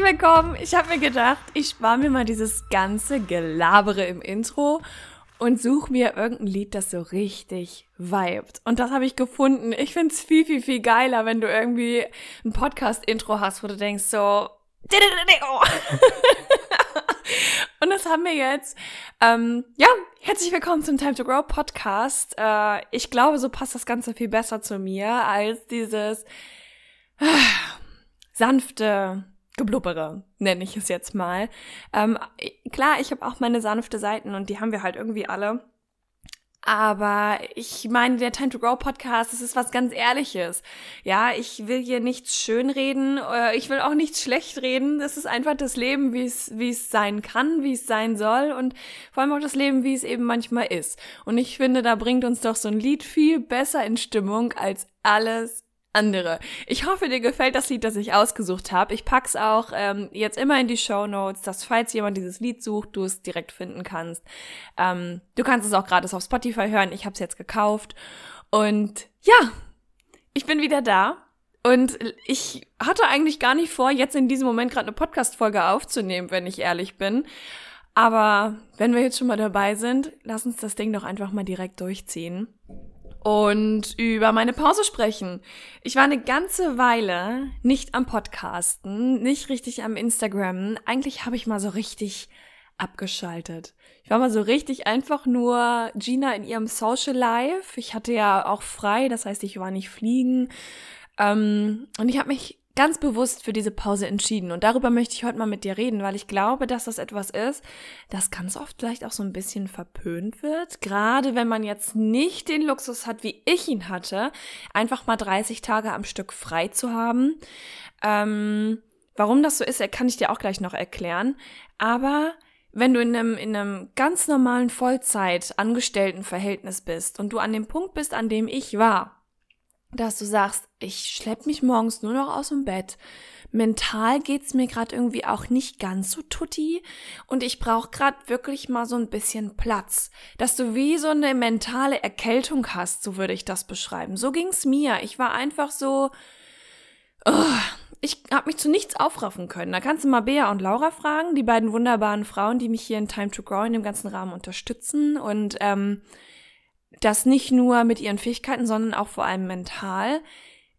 Herzlich willkommen. Ich habe mir gedacht, ich spare mir mal dieses ganze Gelabere im Intro und suche mir irgendein Lied, das so richtig vibet. Und das habe ich gefunden. Ich finde es viel, viel, viel geiler, wenn du irgendwie ein Podcast-Intro hast, wo du denkst so... Und das haben wir jetzt. Ähm, ja, herzlich willkommen zum Time to Grow Podcast. Äh, ich glaube, so passt das Ganze viel besser zu mir als dieses sanfte Geblubbere, nenne ich es jetzt mal. Ähm, klar, ich habe auch meine sanfte Seiten und die haben wir halt irgendwie alle. Aber ich meine, der Time to Grow Podcast, das ist was ganz Ehrliches. Ja, ich will hier nichts schönreden, äh, ich will auch nichts schlecht reden. Das ist einfach das Leben, wie es, wie es sein kann, wie es sein soll und vor allem auch das Leben, wie es eben manchmal ist. Und ich finde, da bringt uns doch so ein Lied viel besser in Stimmung als alles andere. Ich hoffe, dir gefällt das Lied, das ich ausgesucht habe. Ich pack's auch ähm, jetzt immer in die Show Notes, dass falls jemand dieses Lied sucht, du es direkt finden kannst. Ähm, du kannst es auch gratis auf Spotify hören. Ich habe es jetzt gekauft und ja, ich bin wieder da. Und ich hatte eigentlich gar nicht vor, jetzt in diesem Moment gerade eine Podcast-Folge aufzunehmen, wenn ich ehrlich bin. Aber wenn wir jetzt schon mal dabei sind, lass uns das Ding doch einfach mal direkt durchziehen und über meine Pause sprechen. Ich war eine ganze Weile nicht am Podcasten, nicht richtig am Instagram. Eigentlich habe ich mal so richtig abgeschaltet. Ich war mal so richtig einfach nur Gina in ihrem Social Life. Ich hatte ja auch frei, das heißt, ich war nicht fliegen. Ähm, und ich habe mich ganz bewusst für diese Pause entschieden. Und darüber möchte ich heute mal mit dir reden, weil ich glaube, dass das etwas ist, das ganz oft vielleicht auch so ein bisschen verpönt wird. Gerade wenn man jetzt nicht den Luxus hat, wie ich ihn hatte, einfach mal 30 Tage am Stück frei zu haben. Ähm, warum das so ist, kann ich dir auch gleich noch erklären. Aber wenn du in einem, in einem ganz normalen Vollzeit-Angestelltenverhältnis bist und du an dem Punkt bist, an dem ich war, dass du sagst, ich schlepp mich morgens nur noch aus dem Bett. Mental geht's mir gerade irgendwie auch nicht ganz so tutti und ich brauche gerade wirklich mal so ein bisschen Platz, dass du wie so eine mentale Erkältung hast, so würde ich das beschreiben. So ging's mir. Ich war einfach so oh, ich habe mich zu nichts aufraffen können. Da kannst du mal Bea und Laura fragen, die beiden wunderbaren Frauen, die mich hier in Time to Grow in dem ganzen Rahmen unterstützen und ähm, das nicht nur mit ihren Fähigkeiten, sondern auch vor allem mental.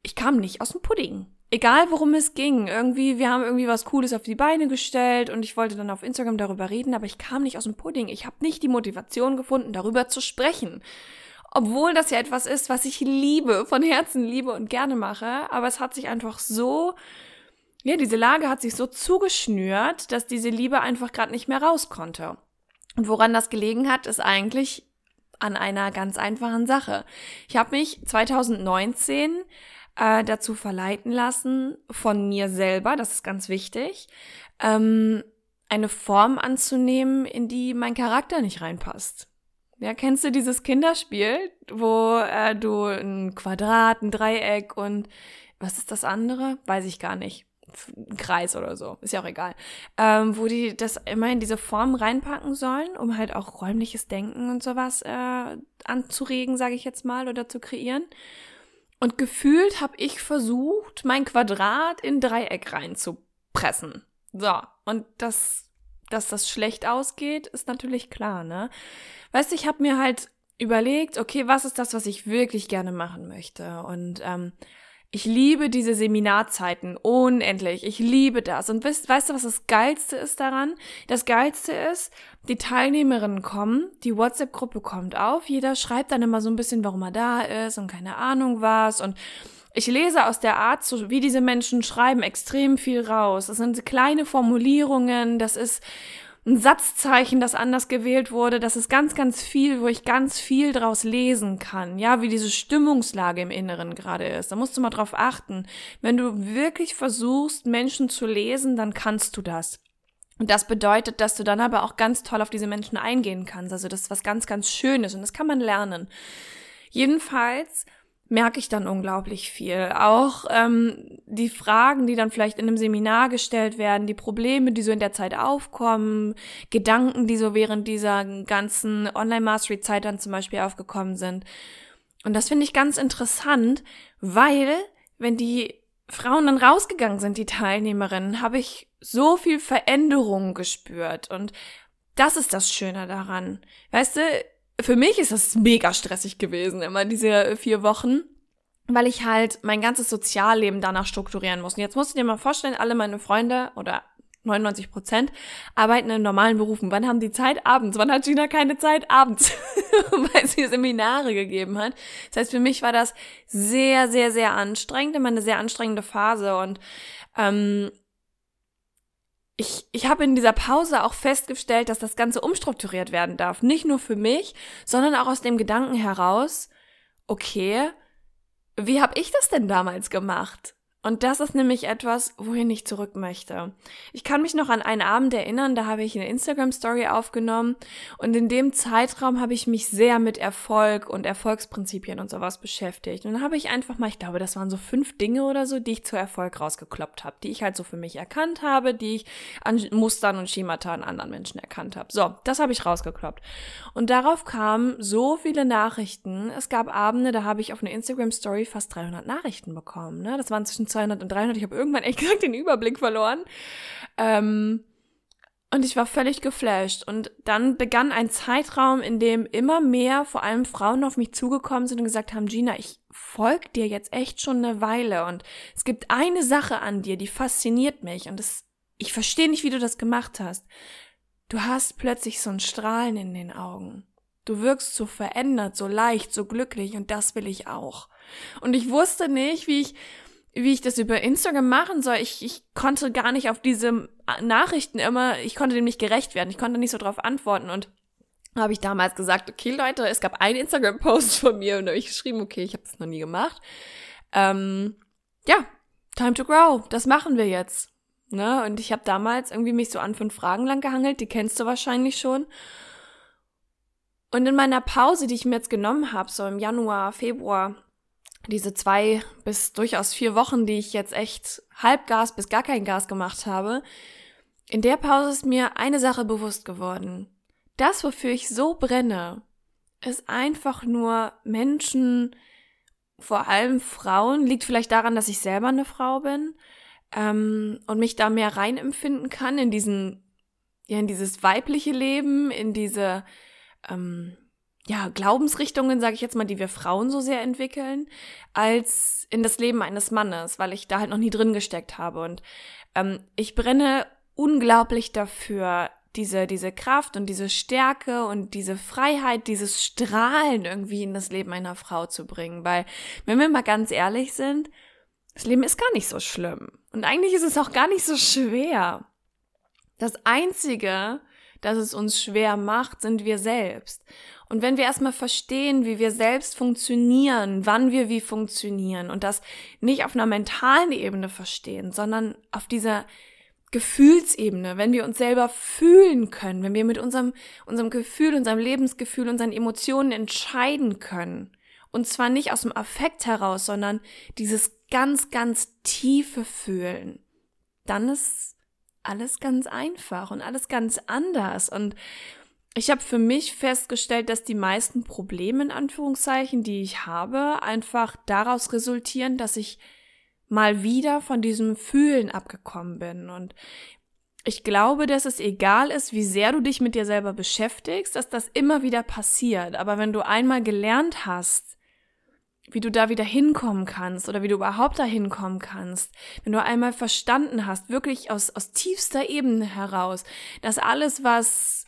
Ich kam nicht aus dem Pudding. Egal worum es ging, irgendwie, wir haben irgendwie was Cooles auf die Beine gestellt und ich wollte dann auf Instagram darüber reden, aber ich kam nicht aus dem Pudding. Ich habe nicht die Motivation gefunden, darüber zu sprechen. Obwohl das ja etwas ist, was ich liebe, von Herzen liebe und gerne mache, aber es hat sich einfach so, ja, diese Lage hat sich so zugeschnürt, dass diese Liebe einfach gerade nicht mehr raus konnte. Und woran das gelegen hat, ist eigentlich an einer ganz einfachen Sache. Ich habe mich 2019 äh, dazu verleiten lassen, von mir selber, das ist ganz wichtig, ähm, eine Form anzunehmen, in die mein Charakter nicht reinpasst. Ja, kennst du dieses Kinderspiel, wo äh, du ein Quadrat, ein Dreieck und was ist das andere? Weiß ich gar nicht. Kreis oder so, ist ja auch egal, ähm, wo die das immer in diese Form reinpacken sollen, um halt auch räumliches Denken und sowas äh, anzuregen, sage ich jetzt mal, oder zu kreieren. Und gefühlt habe ich versucht, mein Quadrat in Dreieck reinzupressen. So, und das, dass das schlecht ausgeht, ist natürlich klar, ne? Weißt du, ich habe mir halt überlegt, okay, was ist das, was ich wirklich gerne machen möchte? Und ähm, ich liebe diese Seminarzeiten unendlich. Ich liebe das. Und weißt, weißt du, was das Geilste ist daran? Das Geilste ist, die Teilnehmerinnen kommen, die WhatsApp-Gruppe kommt auf, jeder schreibt dann immer so ein bisschen, warum er da ist und keine Ahnung was. Und ich lese aus der Art, wie diese Menschen schreiben, extrem viel raus. Das sind kleine Formulierungen, das ist ein Satzzeichen, das anders gewählt wurde. Das ist ganz, ganz viel, wo ich ganz viel draus lesen kann. Ja, wie diese Stimmungslage im Inneren gerade ist. Da musst du mal drauf achten. Wenn du wirklich versuchst, Menschen zu lesen, dann kannst du das. Und das bedeutet, dass du dann aber auch ganz toll auf diese Menschen eingehen kannst. Also das ist was ganz, ganz Schönes und das kann man lernen. Jedenfalls merke ich dann unglaublich viel. Auch ähm, die Fragen, die dann vielleicht in einem Seminar gestellt werden, die Probleme, die so in der Zeit aufkommen, Gedanken, die so während dieser ganzen Online-Mastery-Zeit dann zum Beispiel aufgekommen sind. Und das finde ich ganz interessant, weil wenn die Frauen dann rausgegangen sind, die Teilnehmerinnen, habe ich so viel Veränderung gespürt. Und das ist das Schöne daran. Weißt du, für mich ist das mega stressig gewesen, immer diese vier Wochen, weil ich halt mein ganzes Sozialleben danach strukturieren muss. Und jetzt musst du dir mal vorstellen, alle meine Freunde oder 99 Prozent arbeiten in normalen Berufen. Wann haben die Zeit? Abends. Wann hat Gina keine Zeit? Abends. Weil sie Seminare gegeben hat. Das heißt, für mich war das sehr, sehr, sehr anstrengend, immer eine sehr anstrengende Phase. Und ähm, ich, ich habe in dieser Pause auch festgestellt, dass das Ganze umstrukturiert werden darf. Nicht nur für mich, sondern auch aus dem Gedanken heraus, okay, wie habe ich das denn damals gemacht? Und das ist nämlich etwas, wohin ich zurück möchte. Ich kann mich noch an einen Abend erinnern, da habe ich eine Instagram-Story aufgenommen und in dem Zeitraum habe ich mich sehr mit Erfolg und Erfolgsprinzipien und sowas beschäftigt. Und dann habe ich einfach mal, ich glaube, das waren so fünf Dinge oder so, die ich zu Erfolg rausgekloppt habe, die ich halt so für mich erkannt habe, die ich an Mustern und Schemata an anderen Menschen erkannt habe. So, das habe ich rausgekloppt. Und darauf kamen so viele Nachrichten. Es gab Abende, da habe ich auf eine Instagram-Story fast 300 Nachrichten bekommen. Ne? Das waren zwischen 200 und 300. Ich habe irgendwann echt gesagt den Überblick verloren. Ähm, und ich war völlig geflasht. Und dann begann ein Zeitraum, in dem immer mehr, vor allem Frauen auf mich zugekommen sind und gesagt haben, Gina, ich folge dir jetzt echt schon eine Weile. Und es gibt eine Sache an dir, die fasziniert mich. Und das, ich verstehe nicht, wie du das gemacht hast. Du hast plötzlich so ein Strahlen in den Augen. Du wirkst so verändert, so leicht, so glücklich und das will ich auch. Und ich wusste nicht, wie ich wie ich das über Instagram machen soll. Ich, ich konnte gar nicht auf diese Nachrichten immer, ich konnte dem nicht gerecht werden. Ich konnte nicht so drauf antworten und habe ich damals gesagt, okay Leute, es gab einen Instagram-Post von mir und da habe ich geschrieben, okay, ich habe das noch nie gemacht. Ähm, ja, time to grow, das machen wir jetzt. Ne? Und ich habe damals irgendwie mich so an fünf Fragen lang gehangelt, die kennst du wahrscheinlich schon. Und in meiner Pause, die ich mir jetzt genommen habe, so im Januar, Februar, diese zwei bis durchaus vier Wochen, die ich jetzt echt Halbgas bis gar kein Gas gemacht habe, in der Pause ist mir eine Sache bewusst geworden. Das, wofür ich so brenne, ist einfach nur Menschen, vor allem Frauen, liegt vielleicht daran, dass ich selber eine Frau bin ähm, und mich da mehr reinempfinden kann in diesen, ja, in dieses weibliche Leben, in diese ähm, ja, Glaubensrichtungen, sage ich jetzt mal, die wir Frauen so sehr entwickeln, als in das Leben eines Mannes, weil ich da halt noch nie drin gesteckt habe. Und ähm, ich brenne unglaublich dafür, diese, diese Kraft und diese Stärke und diese Freiheit, dieses Strahlen irgendwie in das Leben einer Frau zu bringen. Weil, wenn wir mal ganz ehrlich sind, das Leben ist gar nicht so schlimm. Und eigentlich ist es auch gar nicht so schwer. Das Einzige, das es uns schwer macht, sind wir selbst. Und wenn wir erstmal verstehen, wie wir selbst funktionieren, wann wir wie funktionieren und das nicht auf einer mentalen Ebene verstehen, sondern auf dieser Gefühlsebene, wenn wir uns selber fühlen können, wenn wir mit unserem, unserem Gefühl, unserem Lebensgefühl, unseren Emotionen entscheiden können. Und zwar nicht aus dem Affekt heraus, sondern dieses ganz, ganz tiefe Fühlen. Dann ist alles ganz einfach und alles ganz anders. Und ich habe für mich festgestellt, dass die meisten Probleme in Anführungszeichen, die ich habe, einfach daraus resultieren, dass ich mal wieder von diesem Fühlen abgekommen bin. Und ich glaube, dass es egal ist, wie sehr du dich mit dir selber beschäftigst, dass das immer wieder passiert. Aber wenn du einmal gelernt hast, wie du da wieder hinkommen kannst oder wie du überhaupt da hinkommen kannst, wenn du einmal verstanden hast, wirklich aus, aus tiefster Ebene heraus, dass alles, was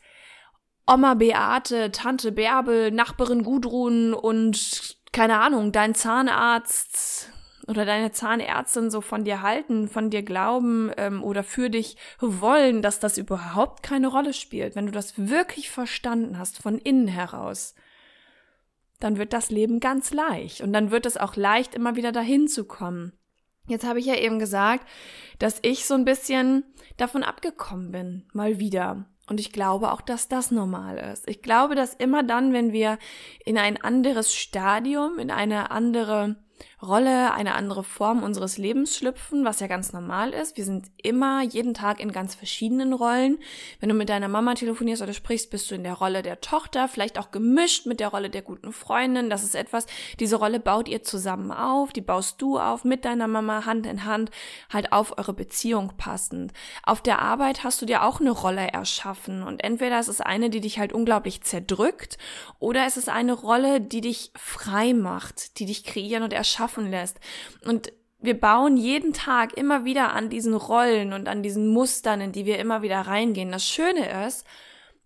Oma Beate, Tante Bärbel, Nachbarin Gudrun und keine Ahnung, dein Zahnarzt, oder deine Zahnärztin so von dir halten, von dir glauben ähm, oder für dich wollen, dass das überhaupt keine Rolle spielt, wenn du das wirklich verstanden hast von innen heraus, dann wird das Leben ganz leicht und dann wird es auch leicht, immer wieder dahin zu kommen. Jetzt habe ich ja eben gesagt, dass ich so ein bisschen davon abgekommen bin, mal wieder. Und ich glaube auch, dass das normal ist. Ich glaube, dass immer dann, wenn wir in ein anderes Stadium, in eine andere Rolle, eine andere Form unseres Lebens schlüpfen, was ja ganz normal ist. Wir sind immer jeden Tag in ganz verschiedenen Rollen. Wenn du mit deiner Mama telefonierst oder sprichst, bist du in der Rolle der Tochter, vielleicht auch gemischt mit der Rolle der guten Freundin. Das ist etwas, diese Rolle baut ihr zusammen auf, die baust du auf mit deiner Mama Hand in Hand, halt auf eure Beziehung passend. Auf der Arbeit hast du dir auch eine Rolle erschaffen und entweder ist es eine, die dich halt unglaublich zerdrückt oder es ist eine Rolle, die dich frei macht, die dich kreieren und erschaffen schaffen lässt. Und wir bauen jeden Tag immer wieder an diesen Rollen und an diesen Mustern, in die wir immer wieder reingehen. Das Schöne ist,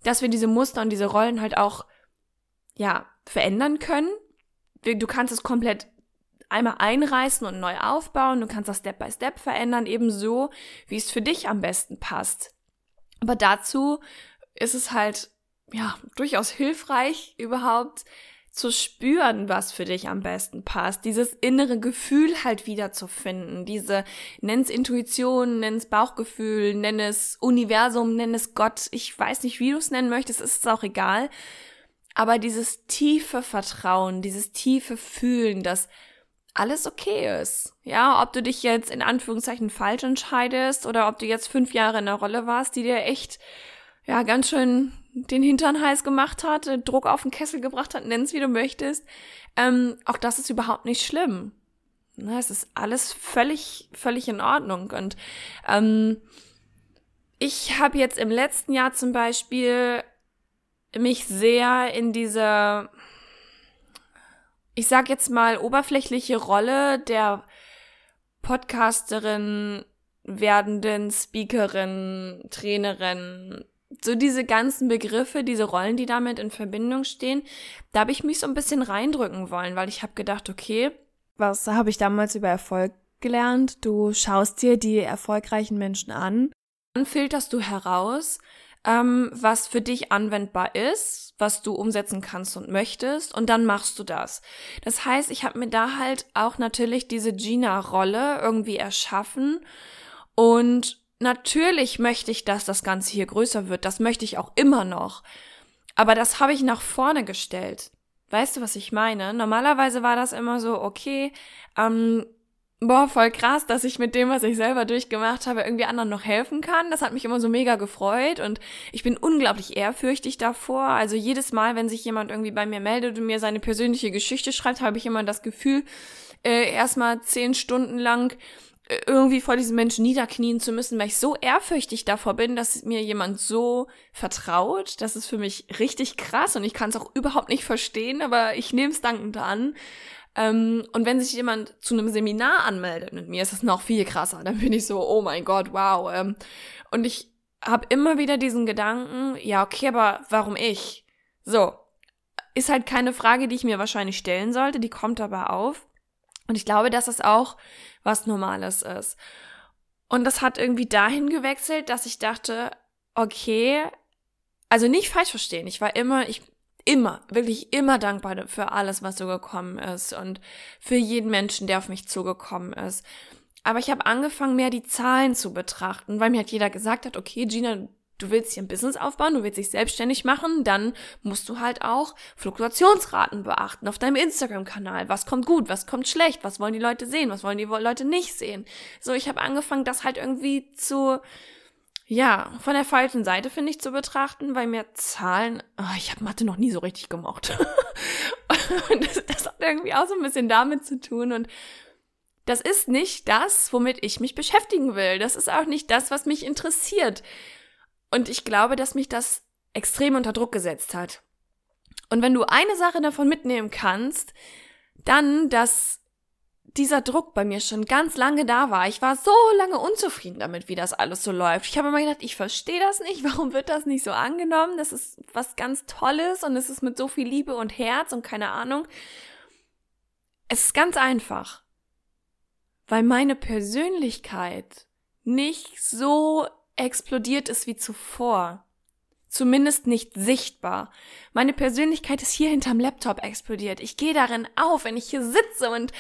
dass wir diese Muster und diese Rollen halt auch, ja, verändern können. Du kannst es komplett einmal einreißen und neu aufbauen. Du kannst das Step by Step verändern, ebenso wie es für dich am besten passt. Aber dazu ist es halt, ja, durchaus hilfreich, überhaupt zu spüren, was für dich am besten passt, dieses innere Gefühl halt wieder zu finden, diese, nenn's Intuition, nenn's Bauchgefühl, nenn es Universum, nenn es Gott, ich weiß nicht, wie du es nennen möchtest, ist auch egal, aber dieses tiefe Vertrauen, dieses tiefe Fühlen, dass alles okay ist. Ja, ob du dich jetzt in Anführungszeichen falsch entscheidest oder ob du jetzt fünf Jahre in der Rolle warst, die dir echt, ja, ganz schön den Hintern heiß gemacht hat, äh, Druck auf den Kessel gebracht hat, nenn's wie du möchtest. Ähm, auch das ist überhaupt nicht schlimm. Na, es ist alles völlig, völlig in Ordnung. Und ähm, ich habe jetzt im letzten Jahr zum Beispiel mich sehr in diese, ich sag jetzt mal, oberflächliche Rolle der Podcasterin, werdenden Speakerin, Trainerin, so diese ganzen Begriffe, diese Rollen, die damit in Verbindung stehen, da habe ich mich so ein bisschen reindrücken wollen, weil ich habe gedacht, okay, was habe ich damals über Erfolg gelernt? Du schaust dir die erfolgreichen Menschen an, dann filterst du heraus, ähm, was für dich anwendbar ist, was du umsetzen kannst und möchtest, und dann machst du das. Das heißt, ich habe mir da halt auch natürlich diese Gina-Rolle irgendwie erschaffen und Natürlich möchte ich, dass das Ganze hier größer wird. Das möchte ich auch immer noch. Aber das habe ich nach vorne gestellt. Weißt du, was ich meine? Normalerweise war das immer so, okay, ähm, boah, voll krass, dass ich mit dem, was ich selber durchgemacht habe, irgendwie anderen noch helfen kann. Das hat mich immer so mega gefreut und ich bin unglaublich ehrfürchtig davor. Also jedes Mal, wenn sich jemand irgendwie bei mir meldet und mir seine persönliche Geschichte schreibt, habe ich immer das Gefühl, äh, erstmal zehn Stunden lang irgendwie vor diesem Menschen niederknien zu müssen, weil ich so ehrfürchtig davor bin, dass mir jemand so vertraut. Das ist für mich richtig krass und ich kann es auch überhaupt nicht verstehen, aber ich nehme es dankend an. Ähm, und wenn sich jemand zu einem Seminar anmeldet mit mir, ist das noch viel krasser. Dann bin ich so, oh mein Gott, wow. Ähm, und ich habe immer wieder diesen Gedanken, ja, okay, aber warum ich? So, ist halt keine Frage, die ich mir wahrscheinlich stellen sollte, die kommt aber auf. Und ich glaube, dass es auch was Normales ist. Und das hat irgendwie dahin gewechselt, dass ich dachte, okay, also nicht falsch verstehen. Ich war immer, ich immer, wirklich immer dankbar für alles, was so gekommen ist und für jeden Menschen, der auf mich zugekommen ist. Aber ich habe angefangen, mehr die Zahlen zu betrachten, weil mir halt jeder gesagt hat, okay, Gina, du willst hier ein Business aufbauen, du willst dich selbstständig machen, dann musst du halt auch Fluktuationsraten beachten auf deinem Instagram-Kanal. Was kommt gut, was kommt schlecht, was wollen die Leute sehen, was wollen die Leute nicht sehen. So, ich habe angefangen, das halt irgendwie zu, ja, von der falschen Seite, finde ich, zu betrachten, weil mir Zahlen, oh, ich habe Mathe noch nie so richtig gemocht. und das, das hat irgendwie auch so ein bisschen damit zu tun und das ist nicht das, womit ich mich beschäftigen will. Das ist auch nicht das, was mich interessiert. Und ich glaube, dass mich das extrem unter Druck gesetzt hat. Und wenn du eine Sache davon mitnehmen kannst, dann, dass dieser Druck bei mir schon ganz lange da war. Ich war so lange unzufrieden damit, wie das alles so läuft. Ich habe immer gedacht, ich verstehe das nicht. Warum wird das nicht so angenommen? Das ist was ganz Tolles und es ist mit so viel Liebe und Herz und keine Ahnung. Es ist ganz einfach. weil meine Persönlichkeit nicht so explodiert ist wie zuvor. Zumindest nicht sichtbar. Meine Persönlichkeit ist hier hinterm Laptop explodiert. Ich gehe darin auf, wenn ich hier sitze und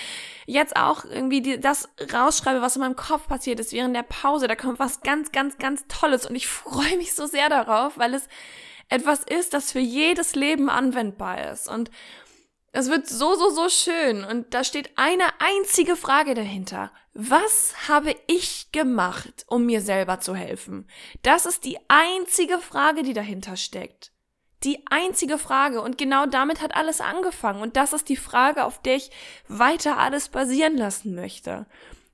jetzt auch irgendwie die, das rausschreibe, was in meinem Kopf passiert ist während der Pause. Da kommt was ganz, ganz, ganz Tolles und ich freue mich so sehr darauf, weil es etwas ist, das für jedes Leben anwendbar ist. Und es wird so, so, so schön. Und da steht eine einzige Frage dahinter. Was habe ich gemacht, um mir selber zu helfen? Das ist die einzige Frage, die dahinter steckt. Die einzige Frage. Und genau damit hat alles angefangen. Und das ist die Frage, auf der ich weiter alles basieren lassen möchte.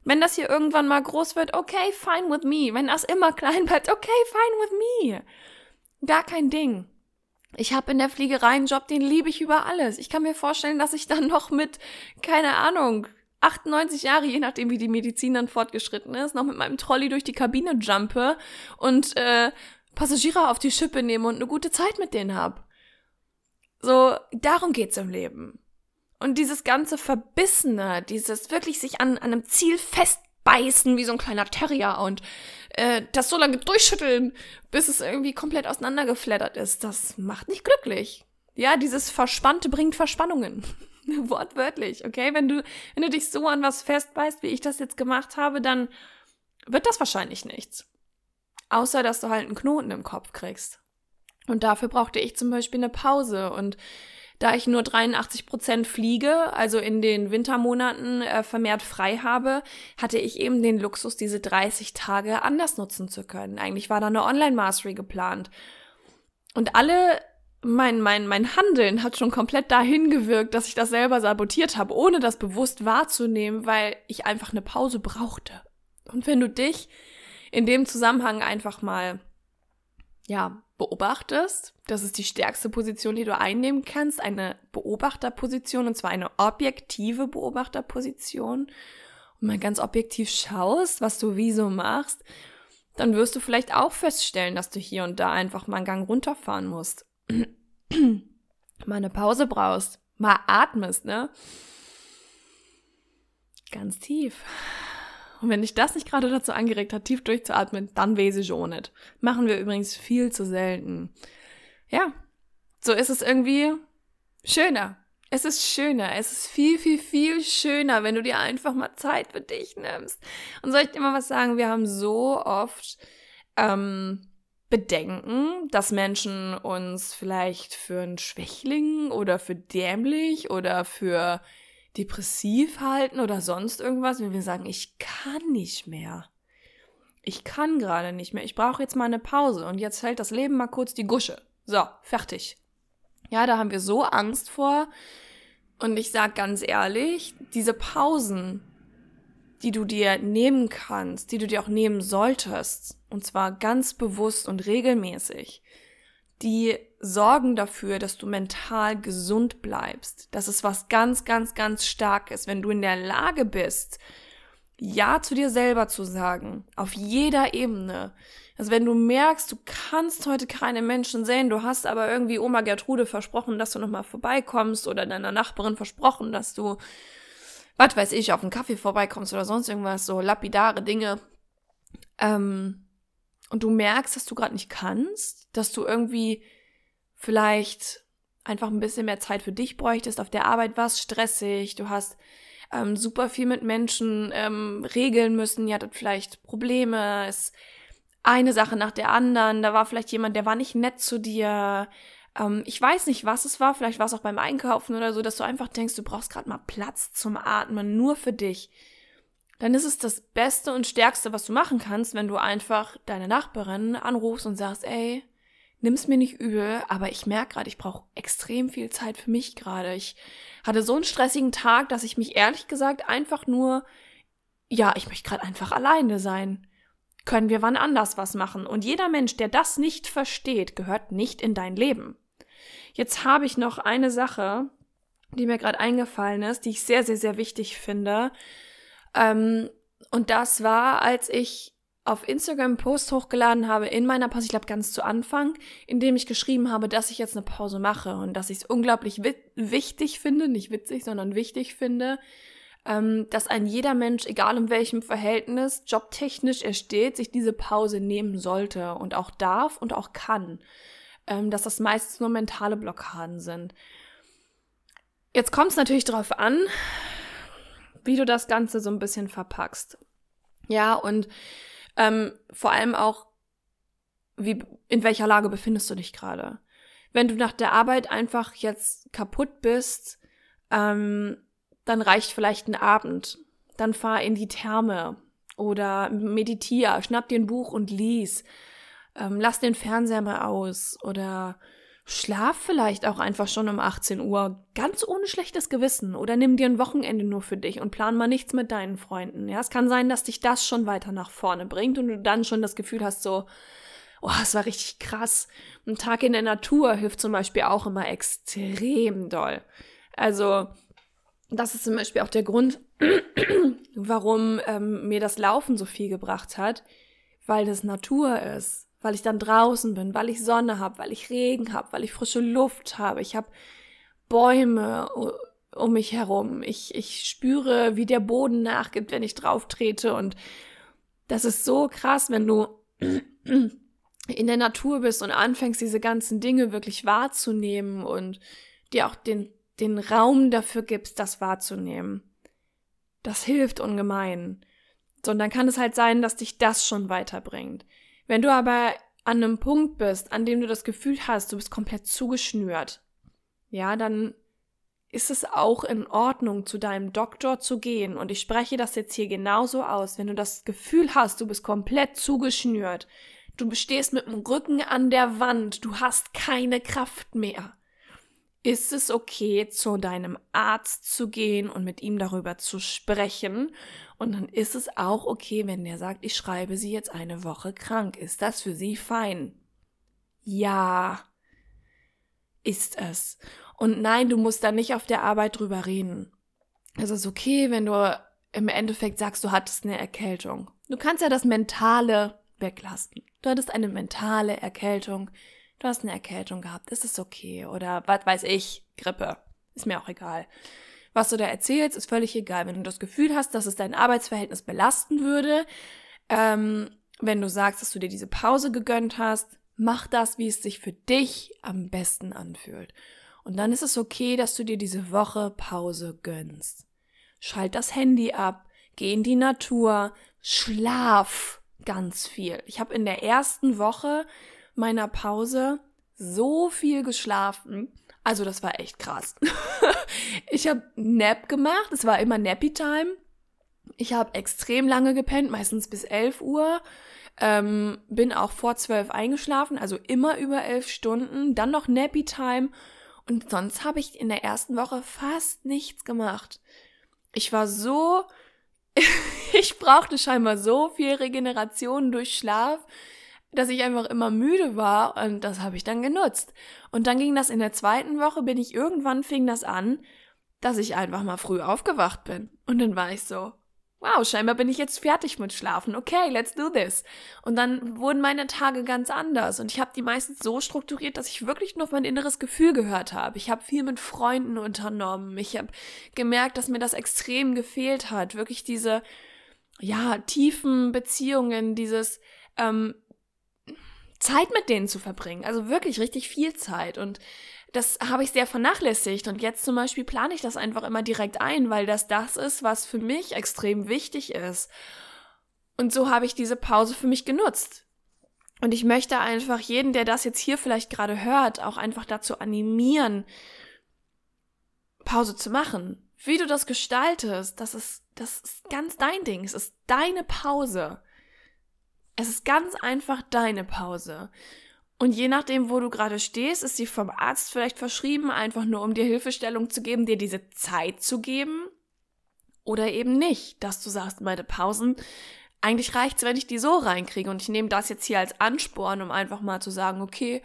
Wenn das hier irgendwann mal groß wird, okay, fine with me. Wenn das immer klein bleibt, okay, fine with me. Gar kein Ding. Ich habe in der Fliegerei einen Job, den liebe ich über alles. Ich kann mir vorstellen, dass ich dann noch mit, keine Ahnung, 98 Jahre, je nachdem wie die Medizin dann fortgeschritten ist, noch mit meinem Trolley durch die Kabine jumpe und äh, Passagiere auf die Schippe nehme und eine gute Zeit mit denen hab. So, darum geht's im Leben. Und dieses ganze Verbissene, dieses wirklich sich an, an einem Ziel festbeißen wie so ein kleiner Terrier und äh, das so lange durchschütteln, bis es irgendwie komplett auseinandergeflattert ist, das macht nicht glücklich. Ja, dieses Verspannte bringt Verspannungen. Wortwörtlich, okay? Wenn du, wenn du dich so an was festbeißt, wie ich das jetzt gemacht habe, dann wird das wahrscheinlich nichts. Außer, dass du halt einen Knoten im Kopf kriegst. Und dafür brauchte ich zum Beispiel eine Pause und da ich nur 83 Prozent fliege, also in den Wintermonaten äh, vermehrt frei habe, hatte ich eben den Luxus, diese 30 Tage anders nutzen zu können. Eigentlich war da eine Online-Mastery geplant. Und alle mein, mein, mein Handeln hat schon komplett dahin gewirkt, dass ich das selber sabotiert habe, ohne das bewusst wahrzunehmen, weil ich einfach eine Pause brauchte. Und wenn du dich in dem Zusammenhang einfach mal, ja, beobachtest. Das ist die stärkste Position, die du einnehmen kannst, eine Beobachterposition, und zwar eine objektive Beobachterposition. Und mal ganz objektiv schaust, was du wieso machst, dann wirst du vielleicht auch feststellen, dass du hier und da einfach mal einen Gang runterfahren musst. mal eine Pause brauchst, mal atmest, ne? Ganz tief. Und wenn dich das nicht gerade dazu angeregt hat, tief durchzuatmen, dann weiß ich auch nicht. Machen wir übrigens viel zu selten. Ja, so ist es irgendwie schöner. Es ist schöner. Es ist viel, viel, viel schöner, wenn du dir einfach mal Zeit für dich nimmst. Und soll ich dir mal was sagen? Wir haben so oft ähm, Bedenken, dass Menschen uns vielleicht für einen Schwächling oder für dämlich oder für depressiv halten oder sonst irgendwas, wenn wir sagen, ich kann nicht mehr. Ich kann gerade nicht mehr. Ich brauche jetzt mal eine Pause und jetzt hält das Leben mal kurz die Gusche. So, fertig. Ja, da haben wir so Angst vor. Und ich sag ganz ehrlich, diese Pausen, die du dir nehmen kannst, die du dir auch nehmen solltest, und zwar ganz bewusst und regelmäßig, die sorgen dafür, dass du mental gesund bleibst. Das ist was ganz, ganz, ganz Starkes, wenn du in der Lage bist, Ja zu dir selber zu sagen, auf jeder Ebene. Also wenn du merkst, du kannst heute keine Menschen sehen, du hast aber irgendwie Oma Gertrude versprochen, dass du nochmal vorbeikommst oder deiner Nachbarin versprochen, dass du, was weiß ich, auf einen Kaffee vorbeikommst oder sonst irgendwas, so lapidare Dinge. Ähm, und du merkst, dass du gerade nicht kannst, dass du irgendwie vielleicht einfach ein bisschen mehr Zeit für dich bräuchtest. Auf der Arbeit war es stressig, du hast ähm, super viel mit Menschen ähm, regeln müssen, ihr hattet vielleicht Probleme, es eine Sache nach der anderen, da war vielleicht jemand, der war nicht nett zu dir. Ähm, ich weiß nicht, was es war, vielleicht war es auch beim Einkaufen oder so, dass du einfach denkst, du brauchst gerade mal Platz zum Atmen, nur für dich. Dann ist es das Beste und Stärkste, was du machen kannst, wenn du einfach deine Nachbarin anrufst und sagst, ey, nimm's mir nicht übel, aber ich merke gerade, ich brauche extrem viel Zeit für mich gerade. Ich hatte so einen stressigen Tag, dass ich mich ehrlich gesagt einfach nur, ja, ich möchte gerade einfach alleine sein. Können wir wann anders was machen? Und jeder Mensch, der das nicht versteht, gehört nicht in dein Leben. Jetzt habe ich noch eine Sache, die mir gerade eingefallen ist, die ich sehr, sehr, sehr wichtig finde. Ähm, und das war, als ich auf Instagram einen Post hochgeladen habe in meiner Pause, ich glaube ganz zu Anfang, in dem ich geschrieben habe, dass ich jetzt eine Pause mache und dass ich es unglaublich wichtig finde, nicht witzig, sondern wichtig finde, ähm, dass ein jeder Mensch, egal in welchem Verhältnis, jobtechnisch er steht, sich diese Pause nehmen sollte und auch darf und auch kann. Ähm, dass das meistens nur mentale Blockaden sind. Jetzt kommt es natürlich darauf an, wie du das Ganze so ein bisschen verpackst. Ja, und ähm, vor allem auch, wie, in welcher Lage befindest du dich gerade? Wenn du nach der Arbeit einfach jetzt kaputt bist, ähm, dann reicht vielleicht ein Abend. Dann fahr in die Therme oder meditier, schnapp dir ein Buch und lies. Ähm, lass den Fernseher mal aus oder schlaf vielleicht auch einfach schon um 18 Uhr, ganz ohne schlechtes Gewissen oder nimm dir ein Wochenende nur für dich und plan mal nichts mit deinen Freunden. Ja, es kann sein, dass dich das schon weiter nach vorne bringt und du dann schon das Gefühl hast, so, oh, es war richtig krass. Ein Tag in der Natur hilft zum Beispiel auch immer extrem doll. Also, das ist zum Beispiel auch der Grund, warum ähm, mir das Laufen so viel gebracht hat, weil das Natur ist, weil ich dann draußen bin, weil ich Sonne habe, weil ich Regen habe, weil ich frische Luft habe. Ich habe Bäume um mich herum. Ich, ich spüre, wie der Boden nachgibt, wenn ich drauf trete. Und das ist so krass, wenn du in der Natur bist und anfängst, diese ganzen Dinge wirklich wahrzunehmen und dir auch den den Raum dafür gibst, das wahrzunehmen. Das hilft ungemein. So, und dann kann es halt sein, dass dich das schon weiterbringt. Wenn du aber an einem Punkt bist, an dem du das Gefühl hast, du bist komplett zugeschnürt, ja, dann ist es auch in Ordnung, zu deinem Doktor zu gehen. Und ich spreche das jetzt hier genauso aus. Wenn du das Gefühl hast, du bist komplett zugeschnürt, du stehst mit dem Rücken an der Wand, du hast keine Kraft mehr, ist es okay, zu deinem Arzt zu gehen und mit ihm darüber zu sprechen. Und dann ist es auch okay, wenn der sagt, ich schreibe sie jetzt eine Woche krank. Ist das für sie fein? Ja, ist es. Und nein, du musst da nicht auf der Arbeit drüber reden. Es ist okay, wenn du im Endeffekt sagst, du hattest eine Erkältung. Du kannst ja das Mentale weglassen. Du hattest eine mentale Erkältung du hast eine Erkältung gehabt, ist es okay. Oder was weiß ich, Grippe. Ist mir auch egal. Was du da erzählst, ist völlig egal. Wenn du das Gefühl hast, dass es dein Arbeitsverhältnis belasten würde, ähm, wenn du sagst, dass du dir diese Pause gegönnt hast, mach das, wie es sich für dich am besten anfühlt. Und dann ist es okay, dass du dir diese Woche Pause gönnst. Schalt das Handy ab, geh in die Natur, schlaf ganz viel. Ich habe in der ersten Woche meiner Pause so viel geschlafen. Also das war echt krass. ich habe Nap gemacht, es war immer Nappy Time. Ich habe extrem lange gepennt, meistens bis 11 Uhr. Ähm, bin auch vor 12 eingeschlafen, also immer über 11 Stunden. Dann noch Nappy Time. Und sonst habe ich in der ersten Woche fast nichts gemacht. Ich war so, ich brauchte scheinbar so viel Regeneration durch Schlaf, dass ich einfach immer müde war und das habe ich dann genutzt. Und dann ging das in der zweiten Woche, bin ich irgendwann fing das an, dass ich einfach mal früh aufgewacht bin. Und dann war ich so, wow, scheinbar bin ich jetzt fertig mit Schlafen. Okay, let's do this. Und dann wurden meine Tage ganz anders und ich habe die meistens so strukturiert, dass ich wirklich nur auf mein inneres Gefühl gehört habe. Ich habe viel mit Freunden unternommen. Ich habe gemerkt, dass mir das extrem gefehlt hat. Wirklich diese ja tiefen Beziehungen, dieses ähm, Zeit mit denen zu verbringen. Also wirklich richtig viel Zeit. Und das habe ich sehr vernachlässigt. Und jetzt zum Beispiel plane ich das einfach immer direkt ein, weil das das ist, was für mich extrem wichtig ist. Und so habe ich diese Pause für mich genutzt. Und ich möchte einfach jeden, der das jetzt hier vielleicht gerade hört, auch einfach dazu animieren, Pause zu machen. Wie du das gestaltest, das ist, das ist ganz dein Ding. Es ist deine Pause. Es ist ganz einfach deine Pause. Und je nachdem, wo du gerade stehst, ist sie vom Arzt vielleicht verschrieben, einfach nur um dir Hilfestellung zu geben, dir diese Zeit zu geben. Oder eben nicht, dass du sagst, meine Pausen, eigentlich reicht's, wenn ich die so reinkriege. Und ich nehme das jetzt hier als Ansporn, um einfach mal zu sagen, okay,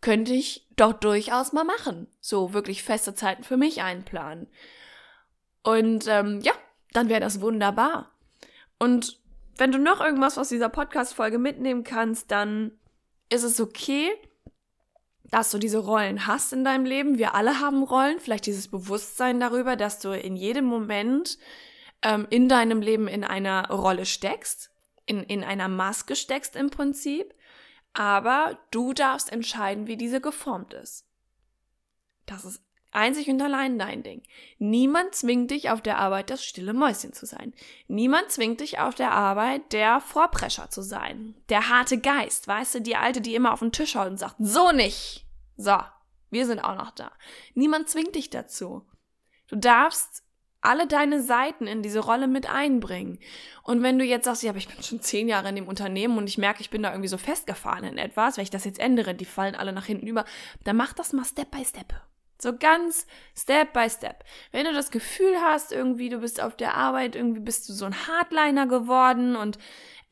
könnte ich doch durchaus mal machen. So wirklich feste Zeiten für mich einplanen. Und ähm, ja, dann wäre das wunderbar. Und wenn du noch irgendwas aus dieser Podcast-Folge mitnehmen kannst, dann ist es okay, dass du diese Rollen hast in deinem Leben. Wir alle haben Rollen. Vielleicht dieses Bewusstsein darüber, dass du in jedem Moment ähm, in deinem Leben in einer Rolle steckst, in, in einer Maske steckst im Prinzip, aber du darfst entscheiden, wie diese geformt ist. Das ist einzig und allein dein Ding. Niemand zwingt dich auf der Arbeit, das stille Mäuschen zu sein. Niemand zwingt dich auf der Arbeit, der Vorprescher zu sein. Der harte Geist, weißt du, die Alte, die immer auf den Tisch haut und sagt, so nicht. So, wir sind auch noch da. Niemand zwingt dich dazu. Du darfst alle deine Seiten in diese Rolle mit einbringen. Und wenn du jetzt sagst, ja, aber ich bin schon zehn Jahre in dem Unternehmen und ich merke, ich bin da irgendwie so festgefahren in etwas, wenn ich das jetzt ändere, die fallen alle nach hinten über, dann mach das mal Step by Step. So ganz Step by Step. Wenn du das Gefühl hast, irgendwie du bist auf der Arbeit, irgendwie bist du so ein Hardliner geworden und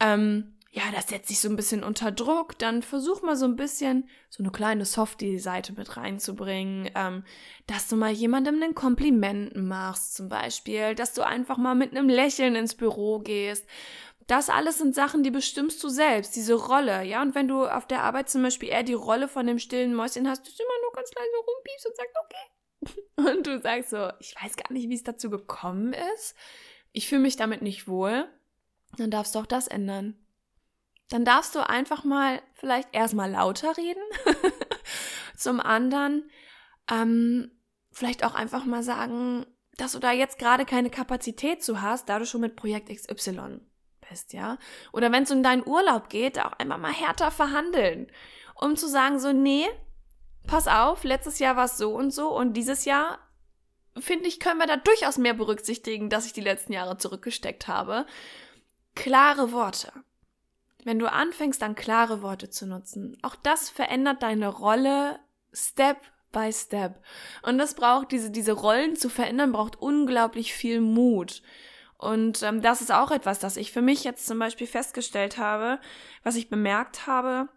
ähm, ja, das setzt sich so ein bisschen unter Druck, dann versuch mal so ein bisschen so eine kleine Softie-Seite mit reinzubringen, ähm, dass du mal jemandem einen Kompliment machst, zum Beispiel, dass du einfach mal mit einem Lächeln ins Büro gehst. Das alles sind Sachen, die bestimmst du selbst, diese Rolle, ja. Und wenn du auf der Arbeit zum Beispiel eher die Rolle von dem stillen Mäuschen hast, du immer nur ganz leise rumpiepst und sagst, okay. Und du sagst so, ich weiß gar nicht, wie es dazu gekommen ist. Ich fühle mich damit nicht wohl. Dann darfst du auch das ändern dann darfst du einfach mal vielleicht erstmal lauter reden. Zum anderen ähm, vielleicht auch einfach mal sagen, dass du da jetzt gerade keine Kapazität zu hast, da du schon mit Projekt XY bist, ja. Oder wenn es um deinen Urlaub geht, auch einfach mal härter verhandeln, um zu sagen so, nee, pass auf, letztes Jahr war es so und so und dieses Jahr finde ich, können wir da durchaus mehr berücksichtigen, dass ich die letzten Jahre zurückgesteckt habe. Klare Worte. Wenn du anfängst, dann klare Worte zu nutzen, auch das verändert deine Rolle Step by Step. Und das braucht, diese, diese Rollen zu verändern, braucht unglaublich viel Mut. Und ähm, das ist auch etwas, das ich für mich jetzt zum Beispiel festgestellt habe, was ich bemerkt habe.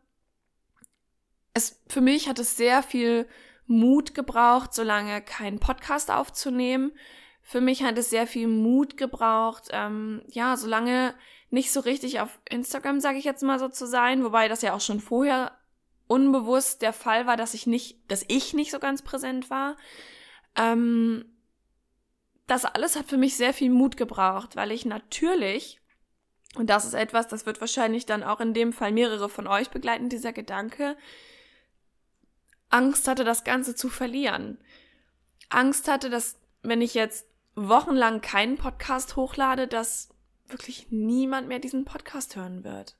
Es, für mich hat es sehr viel Mut gebraucht, so lange keinen Podcast aufzunehmen. Für mich hat es sehr viel Mut gebraucht, ähm, ja, solange nicht so richtig auf Instagram, sage ich jetzt mal so zu sein, wobei das ja auch schon vorher unbewusst der Fall war, dass ich nicht, dass ich nicht so ganz präsent war. Ähm, das alles hat für mich sehr viel Mut gebraucht, weil ich natürlich, und das ist etwas, das wird wahrscheinlich dann auch in dem Fall mehrere von euch begleiten, dieser Gedanke, Angst hatte, das Ganze zu verlieren. Angst hatte, dass wenn ich jetzt wochenlang keinen Podcast hochlade, dass wirklich niemand mehr diesen Podcast hören wird.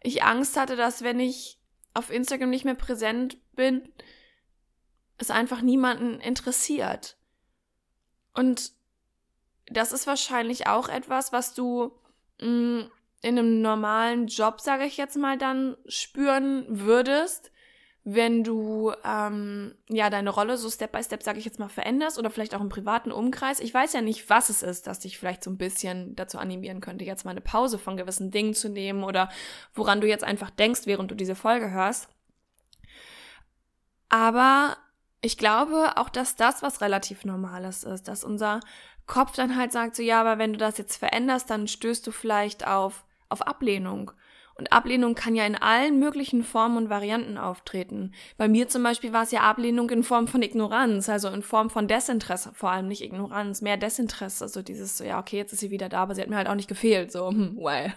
Ich Angst hatte, dass wenn ich auf Instagram nicht mehr präsent bin, es einfach niemanden interessiert. Und das ist wahrscheinlich auch etwas, was du mh, mm, in einem normalen Job, sage ich jetzt mal, dann spüren würdest, wenn du ähm, ja deine Rolle so Step by Step, sage ich jetzt mal, veränderst oder vielleicht auch im privaten Umkreis. Ich weiß ja nicht, was es ist, das dich vielleicht so ein bisschen dazu animieren könnte, jetzt mal eine Pause von gewissen Dingen zu nehmen oder woran du jetzt einfach denkst, während du diese Folge hörst. Aber ich glaube auch, dass das was relativ Normales ist, dass unser Kopf dann halt sagt so, ja, aber wenn du das jetzt veränderst, dann stößt du vielleicht auf, auf Ablehnung. Und Ablehnung kann ja in allen möglichen Formen und Varianten auftreten. Bei mir zum Beispiel war es ja Ablehnung in Form von Ignoranz, also in Form von Desinteresse, vor allem nicht Ignoranz, mehr Desinteresse. Also dieses so, ja, okay, jetzt ist sie wieder da, aber sie hat mir halt auch nicht gefehlt. So, hm, well.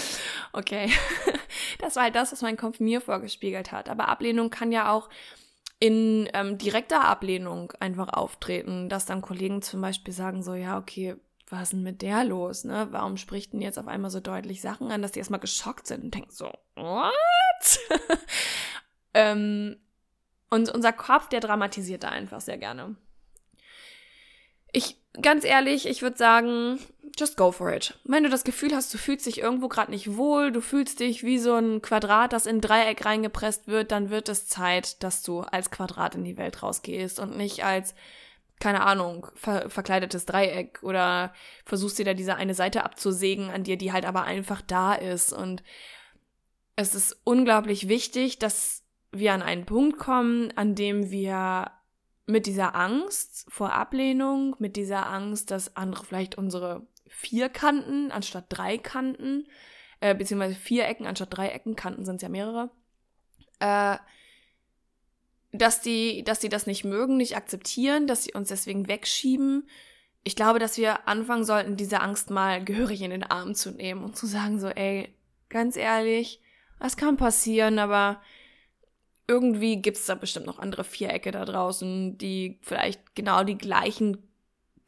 okay. das war halt das, was mein Kopf mir vorgespiegelt hat. Aber Ablehnung kann ja auch in ähm, direkter Ablehnung einfach auftreten, dass dann Kollegen zum Beispiel sagen so, ja, okay, was ist denn mit der los, ne? Warum spricht denn jetzt auf einmal so deutlich Sachen an, dass die erstmal geschockt sind und denken so, what? ähm, und unser Kopf, der dramatisiert da einfach sehr gerne. Ich, ganz ehrlich, ich würde sagen, just go for it. Wenn du das Gefühl hast, du fühlst dich irgendwo gerade nicht wohl, du fühlst dich wie so ein Quadrat, das in ein Dreieck reingepresst wird, dann wird es Zeit, dass du als Quadrat in die Welt rausgehst und nicht als keine Ahnung, ver verkleidetes Dreieck oder versuchst dir da diese eine Seite abzusägen an dir, die halt aber einfach da ist. Und es ist unglaublich wichtig, dass wir an einen Punkt kommen, an dem wir mit dieser Angst vor Ablehnung, mit dieser Angst, dass andere vielleicht unsere vier Kanten anstatt drei Kanten, äh, beziehungsweise vier Ecken anstatt drei Ecken, Kanten sind es ja mehrere, äh, dass die, dass die das nicht mögen, nicht akzeptieren, dass sie uns deswegen wegschieben. ich glaube, dass wir anfangen sollten, diese Angst mal gehörig in den Arm zu nehmen und zu sagen so, ey, ganz ehrlich, was kann passieren, aber irgendwie gibt's da bestimmt noch andere Vierecke da draußen, die vielleicht genau die gleichen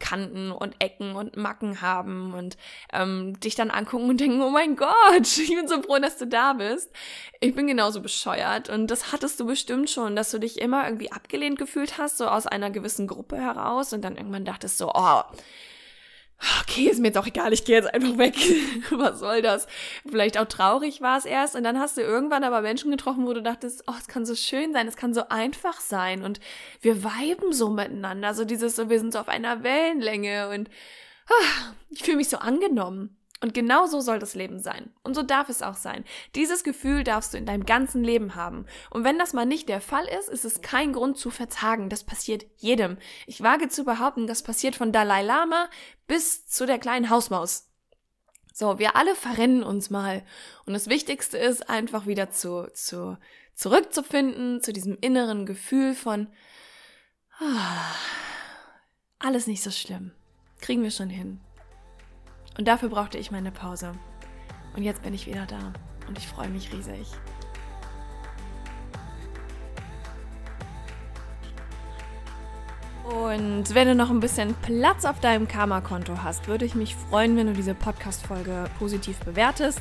Kanten und Ecken und Macken haben und ähm, dich dann angucken und denken, oh mein Gott, ich bin so froh, dass du da bist. Ich bin genauso bescheuert und das hattest du bestimmt schon, dass du dich immer irgendwie abgelehnt gefühlt hast, so aus einer gewissen Gruppe heraus und dann irgendwann dachtest so, oh, okay, ist mir jetzt auch egal, ich gehe jetzt einfach weg. Was soll das? Vielleicht auch traurig war es erst und dann hast du irgendwann aber Menschen getroffen, wo du dachtest, oh, es kann so schön sein, es kann so einfach sein und wir weiben so miteinander, so dieses, so, wir sind so auf einer Wellenlänge und ah, ich fühle mich so angenommen. Und genau so soll das Leben sein. Und so darf es auch sein. Dieses Gefühl darfst du in deinem ganzen Leben haben. Und wenn das mal nicht der Fall ist, ist es kein Grund zu verzagen. Das passiert jedem. Ich wage zu behaupten, das passiert von Dalai Lama bis zu der kleinen Hausmaus. So, wir alle verrennen uns mal. Und das Wichtigste ist einfach wieder zu, zu, zurückzufinden zu diesem inneren Gefühl von, ah, alles nicht so schlimm. Kriegen wir schon hin. Und dafür brauchte ich meine Pause. Und jetzt bin ich wieder da und ich freue mich riesig. Und wenn du noch ein bisschen Platz auf deinem Karma-Konto hast, würde ich mich freuen, wenn du diese Podcast-Folge positiv bewertest.